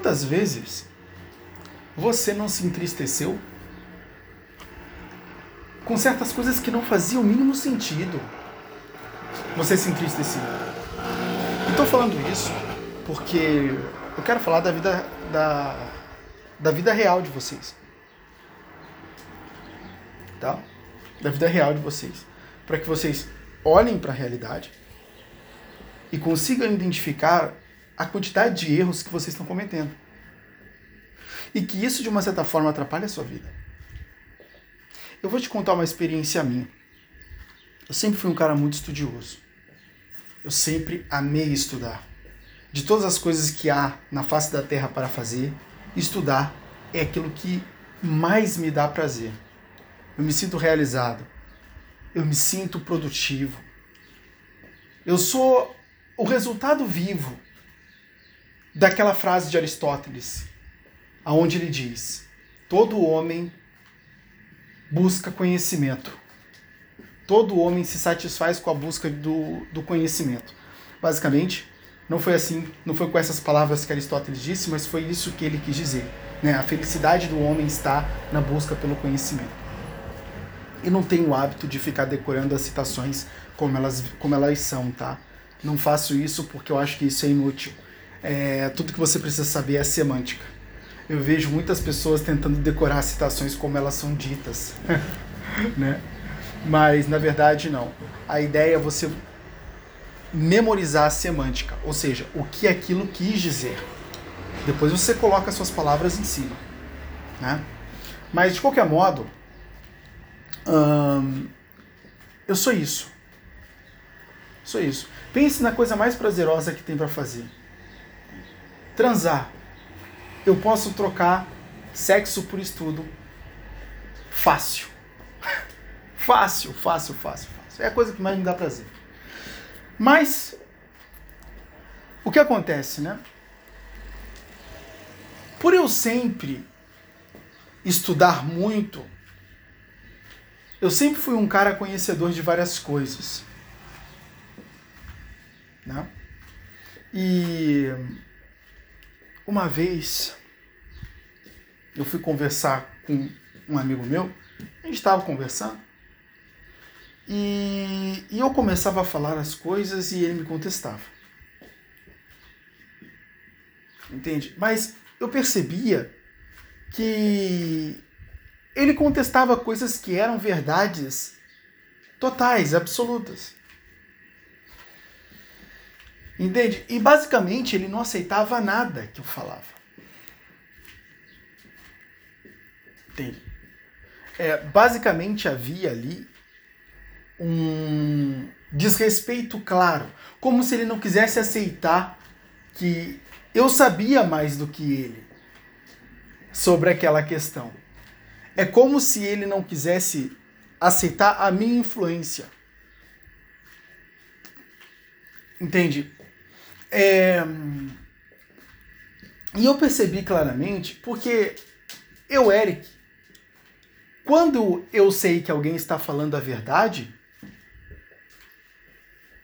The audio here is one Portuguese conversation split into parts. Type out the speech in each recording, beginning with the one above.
Quantas vezes você não se entristeceu com certas coisas que não faziam o mínimo sentido? Você se entristeceu. Estou falando isso porque eu quero falar da vida da, da vida real de vocês. Tá? Da vida real de vocês. Para que vocês olhem para a realidade e consigam identificar a quantidade de erros que vocês estão cometendo. E que isso, de uma certa forma, atrapalha a sua vida. Eu vou te contar uma experiência minha. Eu sempre fui um cara muito estudioso. Eu sempre amei estudar. De todas as coisas que há na face da terra para fazer, estudar é aquilo que mais me dá prazer. Eu me sinto realizado. Eu me sinto produtivo. Eu sou o resultado vivo daquela frase de Aristóteles, aonde ele diz: todo homem busca conhecimento. Todo homem se satisfaz com a busca do, do conhecimento. Basicamente, não foi assim, não foi com essas palavras que Aristóteles disse, mas foi isso que ele quis dizer. Né? A felicidade do homem está na busca pelo conhecimento. E não tenho o hábito de ficar decorando as citações como elas, como elas são, tá? Não faço isso porque eu acho que isso é inútil. É, tudo que você precisa saber é semântica. Eu vejo muitas pessoas tentando decorar citações como elas são ditas, né? Mas na verdade não. A ideia é você memorizar a semântica, ou seja, o que aquilo quis dizer. Depois você coloca suas palavras em cima, né? Mas de qualquer modo, hum, eu sou isso. Sou isso. Pense na coisa mais prazerosa que tem para fazer. Transar. Eu posso trocar sexo por estudo. Fácil. fácil, fácil, fácil, fácil. É a coisa que mais me dá prazer. Mas o que acontece, né? Por eu sempre estudar muito, eu sempre fui um cara conhecedor de várias coisas. Né? E uma vez eu fui conversar com um amigo meu, a gente estava conversando, e, e eu começava a falar as coisas e ele me contestava. Entende? Mas eu percebia que ele contestava coisas que eram verdades totais, absolutas. Entende? E basicamente ele não aceitava nada que eu falava. Entende? É, basicamente havia ali um desrespeito claro, como se ele não quisesse aceitar que eu sabia mais do que ele sobre aquela questão. É como se ele não quisesse aceitar a minha influência. Entende? É... E eu percebi claramente, porque eu, Eric, quando eu sei que alguém está falando a verdade,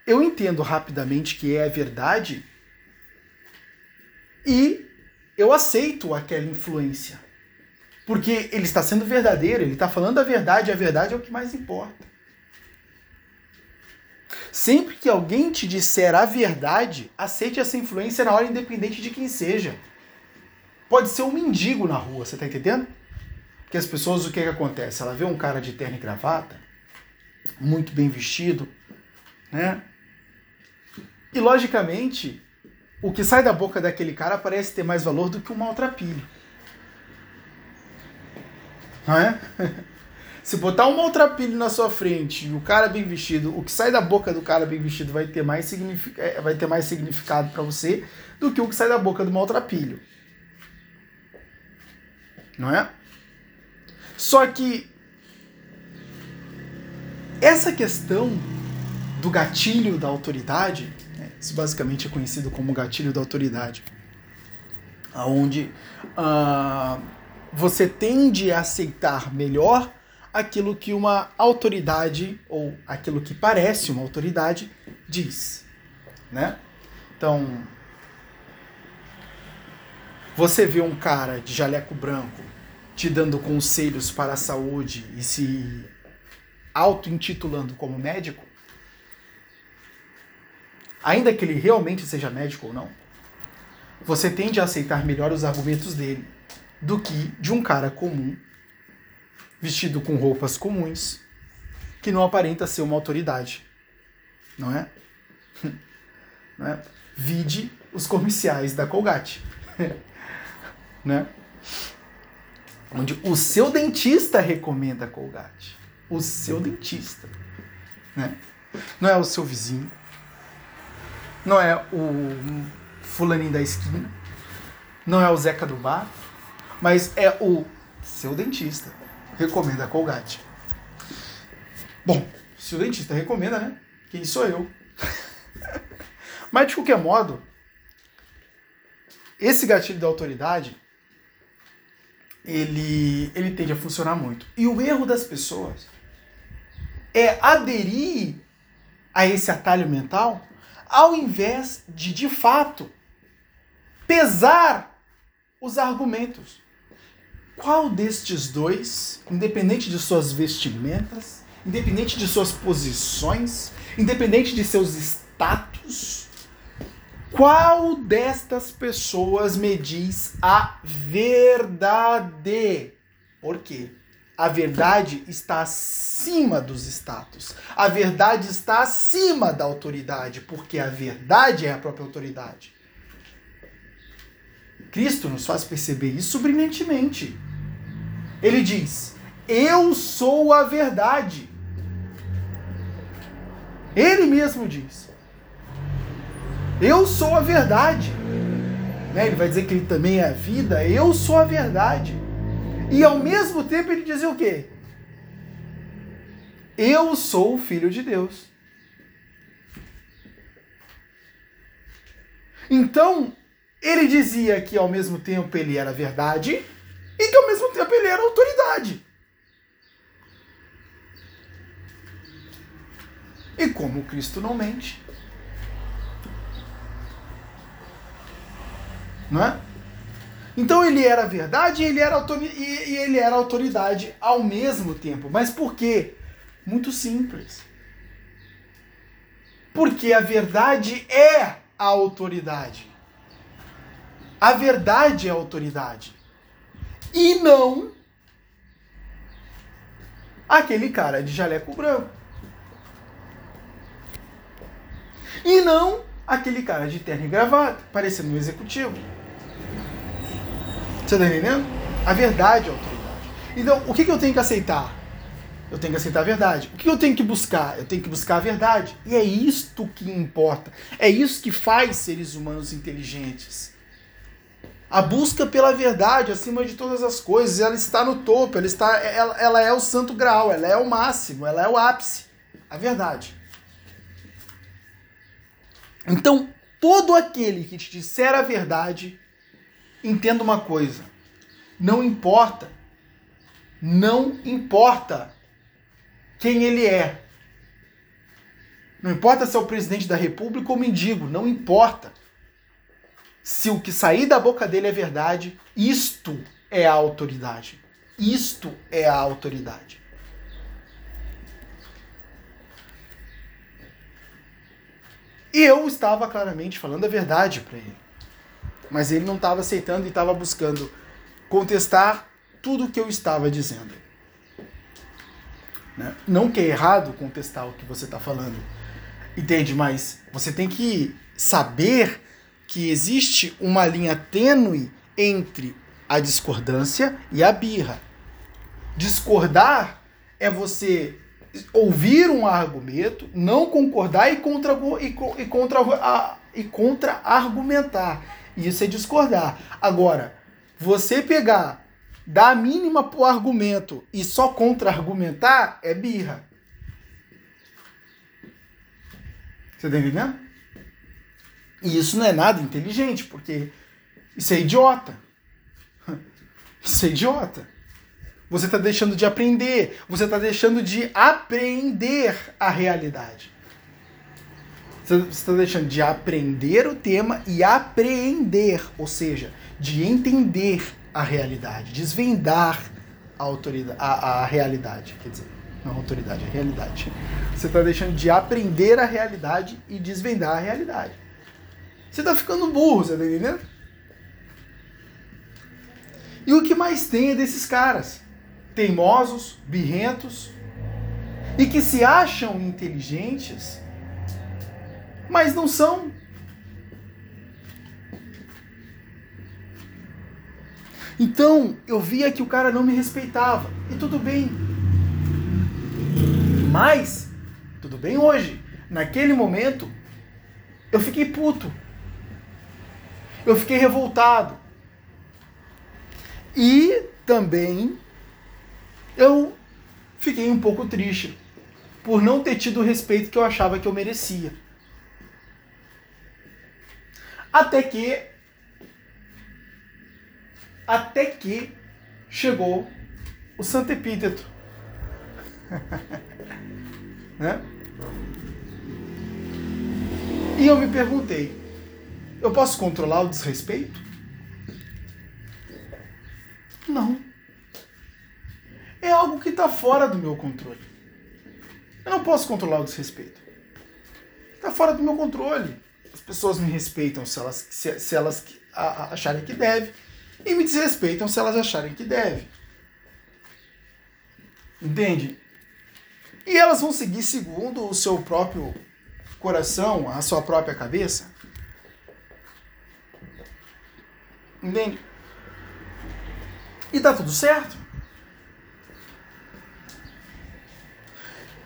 eu entendo rapidamente que é a verdade e eu aceito aquela influência. Porque ele está sendo verdadeiro, ele está falando a verdade, a verdade é o que mais importa. Sempre que alguém te disser a verdade, aceite essa influência na hora, independente de quem seja. Pode ser um mendigo na rua, você está entendendo? Porque as pessoas, o que, que acontece? Ela vê um cara de terno e gravata, muito bem vestido, né? E logicamente, o que sai da boca daquele cara parece ter mais valor do que um maltrapilho. Não é? Se botar um maltrapilho na sua frente e o cara bem vestido, o que sai da boca do cara bem vestido vai ter mais, signific... É, vai ter mais significado para você do que o que sai da boca do maltrapilho. Não é? Só que essa questão do gatilho da autoridade, né, isso basicamente é conhecido como gatilho da autoridade, aonde uh, você tende a aceitar melhor aquilo que uma autoridade, ou aquilo que parece uma autoridade, diz. Né? Então, você vê um cara de jaleco branco te dando conselhos para a saúde e se auto-intitulando como médico, ainda que ele realmente seja médico ou não, você tende a aceitar melhor os argumentos dele do que de um cara comum, vestido com roupas comuns, que não aparenta ser uma autoridade. Não é? não é? Vide os comerciais da Colgate. né? Onde o seu dentista recomenda a Colgate o seu dentista. Né? Não é o seu vizinho. Não é o fulaninho da esquina. Não é o Zeca do bar. Mas é o seu dentista. Recomenda a Colgate. Bom, se o dentista recomenda, né? Quem sou eu? Mas de qualquer modo, esse gatilho da autoridade ele, ele tende a funcionar muito. E o erro das pessoas é aderir a esse atalho mental ao invés de, de fato, pesar os argumentos. Qual destes dois, independente de suas vestimentas, independente de suas posições, independente de seus status, qual destas pessoas me diz a verdade? Por quê? A verdade está acima dos status. A verdade está acima da autoridade, porque a verdade é a própria autoridade. Cristo nos faz perceber isso brilhantemente. Ele diz: Eu sou a verdade. Ele mesmo diz: Eu sou a verdade. Né? Ele vai dizer que ele também é a vida. Eu sou a verdade. E ao mesmo tempo ele dizia o quê? Eu sou o filho de Deus. Então, ele dizia que ao mesmo tempo ele era verdade e que ao mesmo tempo ele era autoridade. E como Cristo não mente, não é? Então ele era verdade ele era, e ele era autoridade ao mesmo tempo. Mas por quê? Muito simples. Porque a verdade é a autoridade. A verdade é a autoridade. E não aquele cara de jaleco branco. E não aquele cara de terno e gravata, parecendo um executivo. Você tá entendendo? A verdade é a autoridade. Então, o que eu tenho que aceitar? Eu tenho que aceitar a verdade. O que eu tenho que buscar? Eu tenho que buscar a verdade. E é isto que importa. É isso que faz seres humanos inteligentes. A busca pela verdade acima de todas as coisas, ela está no topo, ela, está, ela, ela é o santo grau, ela é o máximo, ela é o ápice. A verdade. Então, todo aquele que te disser a verdade entenda uma coisa: não importa, não importa quem ele é. Não importa se é o presidente da república ou mendigo, não importa. Se o que sair da boca dele é verdade, isto é a autoridade. Isto é a autoridade. E eu estava claramente falando a verdade para ele. Mas ele não estava aceitando e estava buscando contestar tudo o que eu estava dizendo. Né? Não que é errado contestar o que você está falando, entende? Mas você tem que saber que existe uma linha tênue entre a discordância e a birra. Discordar é você ouvir um argumento, não concordar e contra, e, contra, e contra argumentar. Isso é discordar. Agora, você pegar, dar a mínima pro argumento e só contra-argumentar é birra. Você tá entendendo? E isso não é nada inteligente, porque isso é idiota. Isso é idiota. Você está deixando de aprender, você está deixando de aprender a realidade. Você está deixando de aprender o tema e apreender, ou seja, de entender a realidade, desvendar a, autoridade, a, a realidade, quer dizer, não a autoridade, a realidade. Você está deixando de aprender a realidade e desvendar a realidade. Você está ficando burro, você está entendendo? E o que mais tem é desses caras, teimosos, birrentos, e que se acham inteligentes mas não são. Então, eu via que o cara não me respeitava. E tudo bem. Mas, tudo bem hoje. Naquele momento, eu fiquei puto. Eu fiquei revoltado. E também eu fiquei um pouco triste por não ter tido o respeito que eu achava que eu merecia. Até que. Até que chegou o Santo Epíteto. né? E eu me perguntei: eu posso controlar o desrespeito? Não. É algo que está fora do meu controle. Eu não posso controlar o desrespeito. Está fora do meu controle. As pessoas me respeitam se elas, se, se elas acharem que deve, e me desrespeitam se elas acharem que deve. Entende? E elas vão seguir segundo o seu próprio coração, a sua própria cabeça. Entende? E tá tudo certo.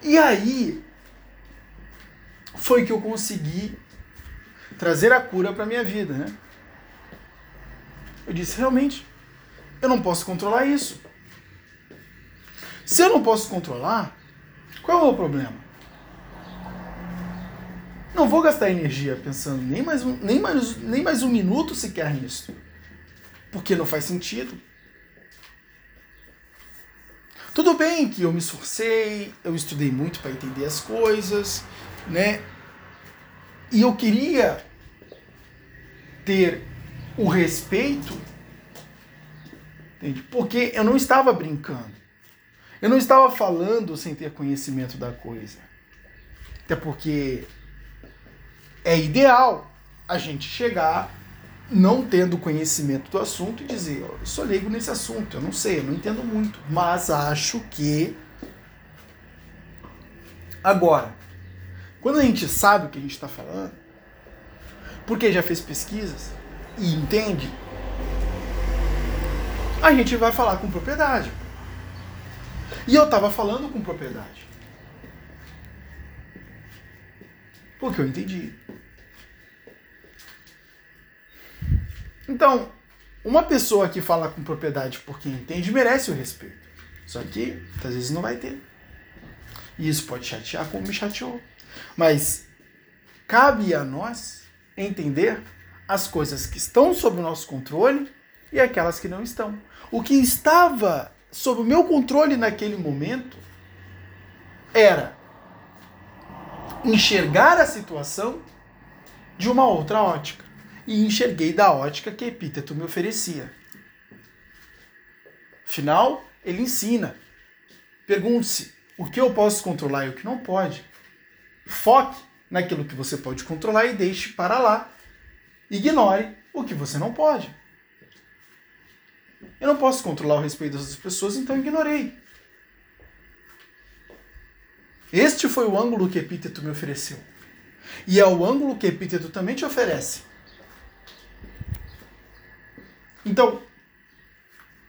E aí foi que eu consegui trazer a cura para minha vida, né? Eu disse, realmente, eu não posso controlar isso. Se eu não posso controlar, qual é o problema? Não vou gastar energia pensando nem mais um, nem mais, nem mais um minuto sequer nisso. Porque não faz sentido. Tudo bem que eu me esforcei, eu estudei muito para entender as coisas, né? E eu queria ter o respeito, entende? Porque eu não estava brincando. Eu não estava falando sem ter conhecimento da coisa. Até porque é ideal a gente chegar não tendo conhecimento do assunto e dizer, eu sou leigo nesse assunto, eu não sei, eu não entendo muito, mas acho que agora, quando a gente sabe o que a gente está falando, porque já fez pesquisas e entende, a gente vai falar com propriedade. E eu estava falando com propriedade. Porque eu entendi. Então, uma pessoa que fala com propriedade porque entende merece o respeito. Só que, às vezes, não vai ter. E isso pode chatear como me chateou. Mas cabe a nós entender as coisas que estão sob o nosso controle e aquelas que não estão. O que estava sob o meu controle naquele momento era enxergar a situação de uma outra ótica. E enxerguei da ótica que Epíteto me oferecia. Afinal, ele ensina. Pergunte-se o que eu posso controlar e o que não pode. Foque naquilo que você pode controlar e deixe para lá. Ignore o que você não pode. Eu não posso controlar o respeito das pessoas, então ignorei. Este foi o ângulo que Epíteto me ofereceu. E é o ângulo que Epíteto também te oferece. Então,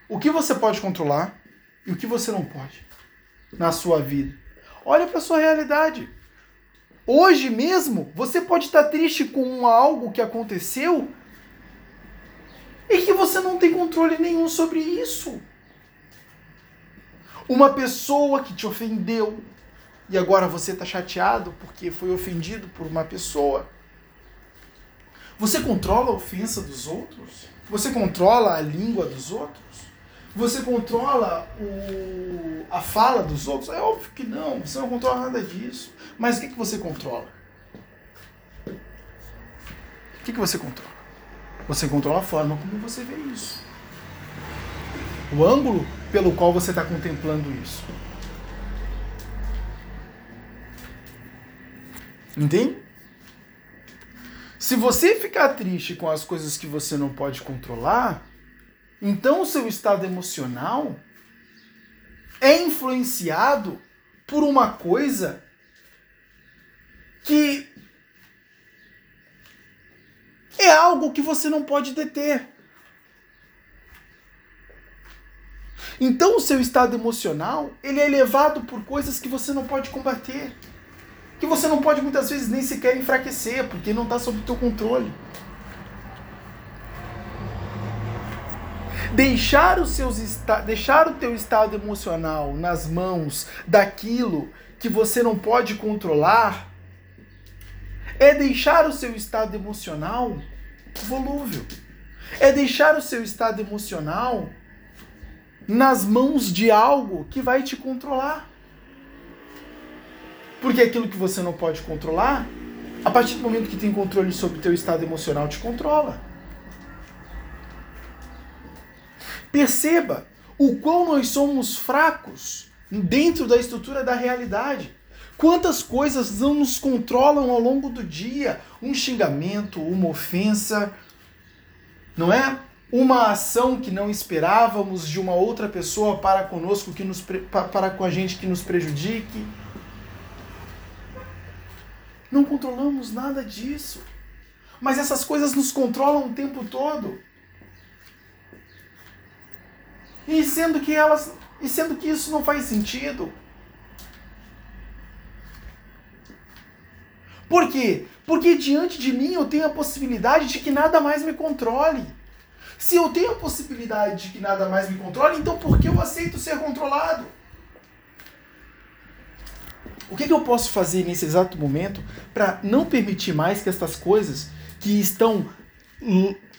o que você pode controlar e o que você não pode na sua vida? Olha para sua realidade. Hoje mesmo, você pode estar triste com algo que aconteceu e que você não tem controle nenhum sobre isso. Uma pessoa que te ofendeu e agora você está chateado porque foi ofendido por uma pessoa. Você controla a ofensa dos outros? Você controla a língua dos outros? Você controla o, a fala dos outros? É óbvio que não, você não controla nada disso. Mas o que, que você controla? O que, que você controla? Você controla a forma como você vê isso. O ângulo pelo qual você está contemplando isso. Entende? Se você ficar triste com as coisas que você não pode controlar, então o seu estado emocional é influenciado por uma coisa que é algo que você não pode deter. Então o seu estado emocional, ele é elevado por coisas que você não pode combater. Que você não pode muitas vezes nem sequer enfraquecer, porque não está sob teu controle. Deixar, os seus deixar o teu estado emocional nas mãos daquilo que você não pode controlar é deixar o seu estado emocional volúvel. É deixar o seu estado emocional nas mãos de algo que vai te controlar. Porque aquilo que você não pode controlar, a partir do momento que tem controle sobre o teu estado emocional, te controla. Perceba o quão nós somos fracos dentro da estrutura da realidade. Quantas coisas não nos controlam ao longo do dia? Um xingamento, uma ofensa, não é? Uma ação que não esperávamos de uma outra pessoa para conosco, que nos, para com a gente que nos prejudique. Não controlamos nada disso. Mas essas coisas nos controlam o tempo todo. E sendo que elas, e sendo que isso não faz sentido, Por quê? Porque diante de mim eu tenho a possibilidade de que nada mais me controle. Se eu tenho a possibilidade de que nada mais me controle, então por que eu aceito ser controlado? O que, que eu posso fazer nesse exato momento para não permitir mais que estas coisas que estão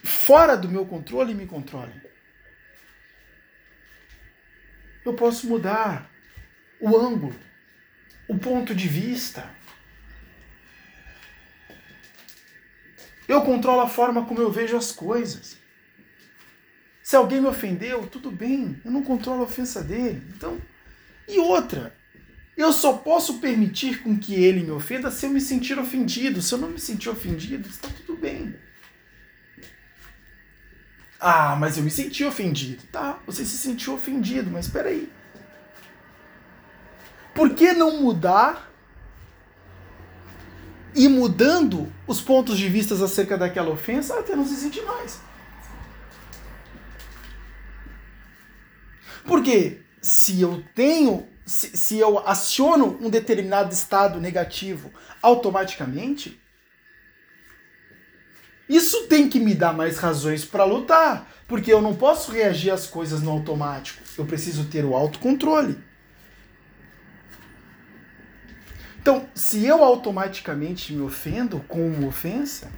fora do meu controle me controlem? Eu posso mudar o ângulo, o ponto de vista. Eu controlo a forma como eu vejo as coisas. Se alguém me ofendeu, tudo bem, eu não controlo a ofensa dele. Então, e outra, eu só posso permitir com que ele me ofenda se eu me sentir ofendido. Se eu não me sentir ofendido, está tudo bem. Ah, mas eu me senti ofendido. Tá, você se sentiu ofendido, mas espera aí. Por que não mudar e mudando os pontos de vista acerca daquela ofensa até não se sentir mais. Porque se eu tenho, se, se eu aciono um determinado estado negativo automaticamente, isso tem que me dar mais razões para lutar, porque eu não posso reagir às coisas no automático. Eu preciso ter o autocontrole. Então, se eu automaticamente me ofendo com uma ofensa,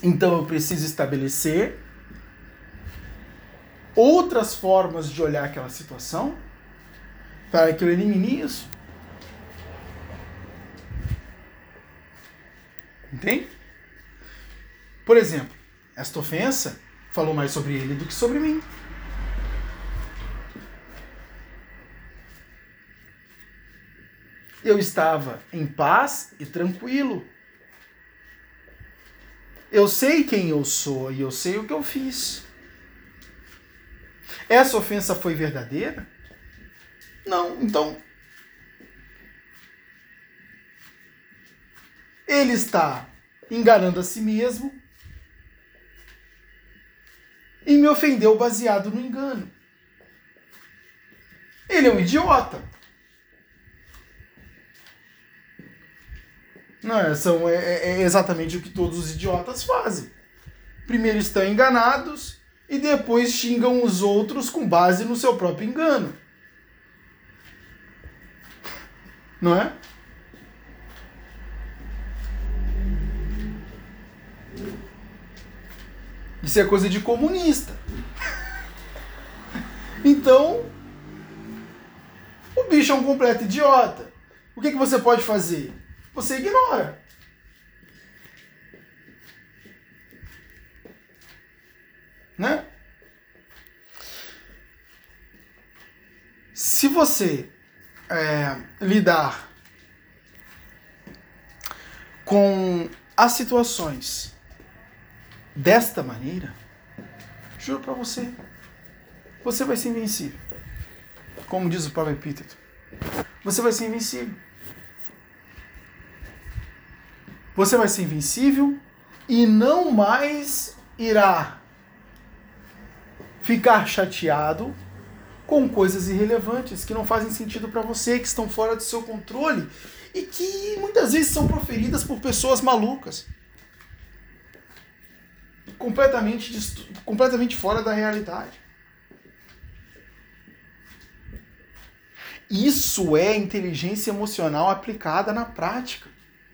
então eu preciso estabelecer outras formas de olhar aquela situação para que eu elimine isso. Entende? Por exemplo, esta ofensa falou mais sobre ele do que sobre mim. eu estava em paz e tranquilo. Eu sei quem eu sou e eu sei o que eu fiz. Essa ofensa foi verdadeira? Não, então. Ele está enganando a si mesmo e me ofendeu baseado no engano. Ele é um idiota. Não, é, são, é, é, é exatamente o que todos os idiotas fazem. Primeiro estão enganados e depois xingam os outros com base no seu próprio engano. não é? Isso é coisa de comunista. então, o bicho é um completo idiota. O que, que você pode fazer? Você ignora. Né? Se você é, lidar com as situações desta maneira, juro para você, você vai ser invencível. Como diz o próprio epíteto, você vai ser invencível. Você vai ser invencível e não mais irá ficar chateado com coisas irrelevantes que não fazem sentido para você, que estão fora do seu controle e que muitas vezes são proferidas por pessoas malucas. Completamente, completamente fora da realidade. Isso é inteligência emocional aplicada na prática.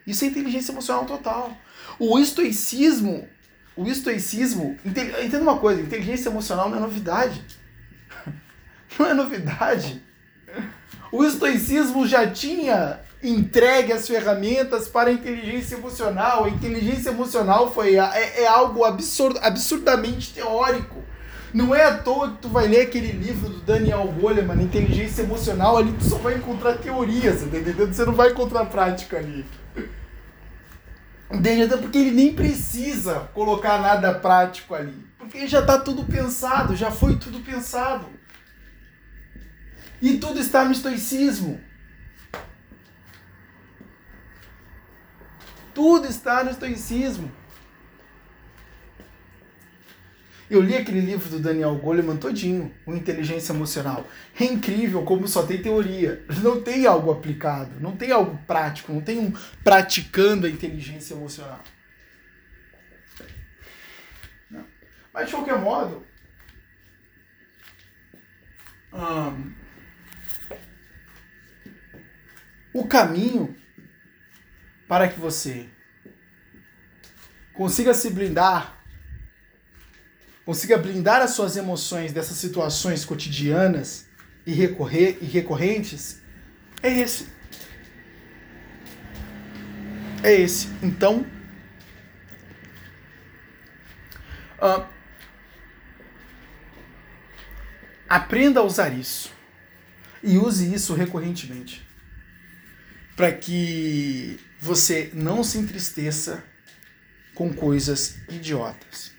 Isso é inteligência emocional total. O estoicismo, o estoicismo, entenda uma coisa, inteligência emocional não é novidade. Não é novidade. O estoicismo já tinha entregue as ferramentas para a inteligência emocional. A inteligência emocional foi é, é algo absurdo, absurdamente teórico. Não é à toa que tu vai ler aquele livro do Daniel Goleman, Inteligência Emocional, ali tu só vai encontrar teorias, tá? Você não vai encontrar prática ali. Entende? Porque ele nem precisa colocar nada prático ali. Porque já está tudo pensado, já foi tudo pensado. E tudo está no estoicismo. Tudo está no estoicismo. Eu li aquele livro do Daniel Goleman todinho, o Inteligência Emocional. É incrível como só tem teoria. Não tem algo aplicado, não tem algo prático, não tem um praticando a inteligência emocional. Não. Mas de qualquer modo, hum, o caminho para que você consiga se blindar consiga blindar as suas emoções dessas situações cotidianas e, recorrer, e recorrentes, é esse. É esse. Então, uh, aprenda a usar isso e use isso recorrentemente para que você não se entristeça com coisas idiotas.